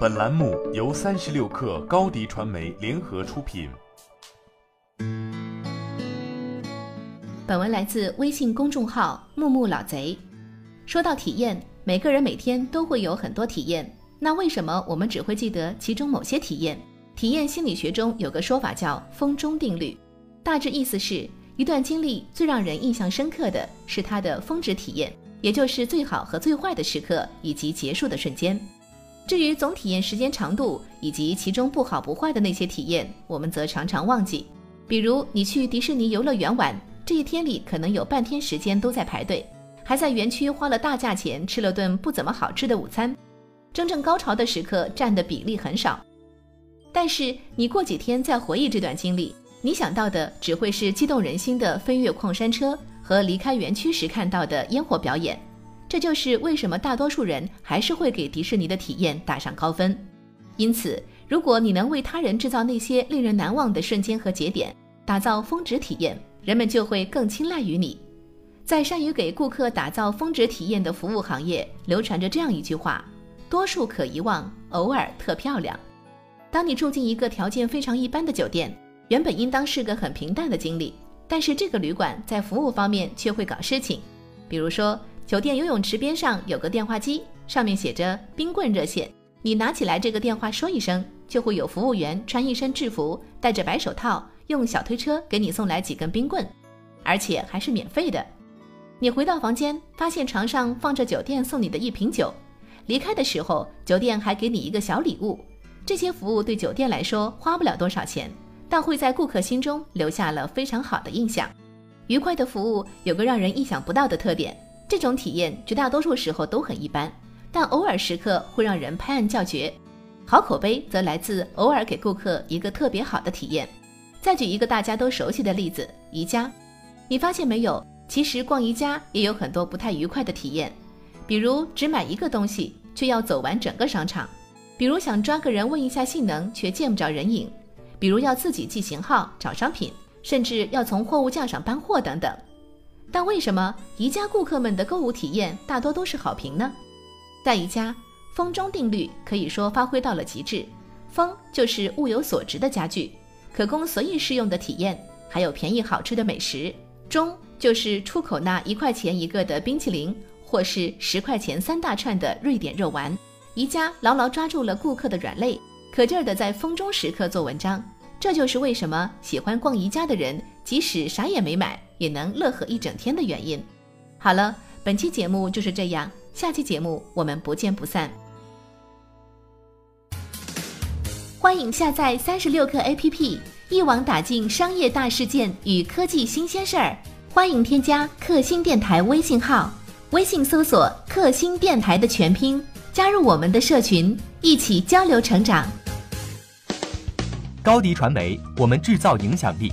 本栏目由三十六氪高低传媒联合出品。本文来自微信公众号“木木老贼”。说到体验，每个人每天都会有很多体验，那为什么我们只会记得其中某些体验？体验心理学中有个说法叫“风中定律”，大致意思是一段经历最让人印象深刻的是它的峰值体验。也就是最好和最坏的时刻以及结束的瞬间。至于总体验时间长度以及其中不好不坏的那些体验，我们则常常忘记。比如你去迪士尼游乐园玩，这一天里可能有半天时间都在排队，还在园区花了大价钱吃了顿不怎么好吃的午餐，真正高潮的时刻占的比例很少。但是你过几天再回忆这段经历，你想到的只会是激动人心的飞越矿山车。和离开园区时看到的烟火表演，这就是为什么大多数人还是会给迪士尼的体验打上高分。因此，如果你能为他人制造那些令人难忘的瞬间和节点，打造峰值体验，人们就会更青睐于你。在善于给顾客打造峰值体验的服务行业，流传着这样一句话：多数可遗忘，偶尔特漂亮。当你住进一个条件非常一般的酒店，原本应当是个很平淡的经历。但是这个旅馆在服务方面却会搞事情，比如说酒店游泳池边上有个电话机，上面写着“冰棍热线”，你拿起来这个电话说一声，就会有服务员穿一身制服，戴着白手套，用小推车给你送来几根冰棍，而且还是免费的。你回到房间，发现床上放着酒店送你的一瓶酒，离开的时候酒店还给你一个小礼物。这些服务对酒店来说花不了多少钱。但会在顾客心中留下了非常好的印象。愉快的服务有个让人意想不到的特点，这种体验绝大多数时候都很一般，但偶尔时刻会让人拍案叫绝。好口碑则来自偶尔给顾客一个特别好的体验。再举一个大家都熟悉的例子，宜家。你发现没有？其实逛宜家也有很多不太愉快的体验，比如只买一个东西却要走完整个商场，比如想抓个人问一下性能却见不着人影。比如要自己记型号、找商品，甚至要从货物架上搬货等等。但为什么宜家顾客们的购物体验大多都是好评呢？在宜家，风中定律可以说发挥到了极致。风就是物有所值的家具，可供随意试用的体验，还有便宜好吃的美食。中就是出口那一块钱一个的冰淇淋，或是十块钱三大串的瑞典肉丸。宜家牢牢抓住了顾客的软肋。可劲儿的在风中时刻做文章，这就是为什么喜欢逛宜家的人，即使啥也没买，也能乐呵一整天的原因。好了，本期节目就是这样，下期节目我们不见不散。欢迎下载三十六课 APP，一网打尽商业大事件与科技新鲜事儿。欢迎添加克星电台微信号，微信搜索“克星电台”的全拼，加入我们的社群，一起交流成长。高迪传媒，我们制造影响力，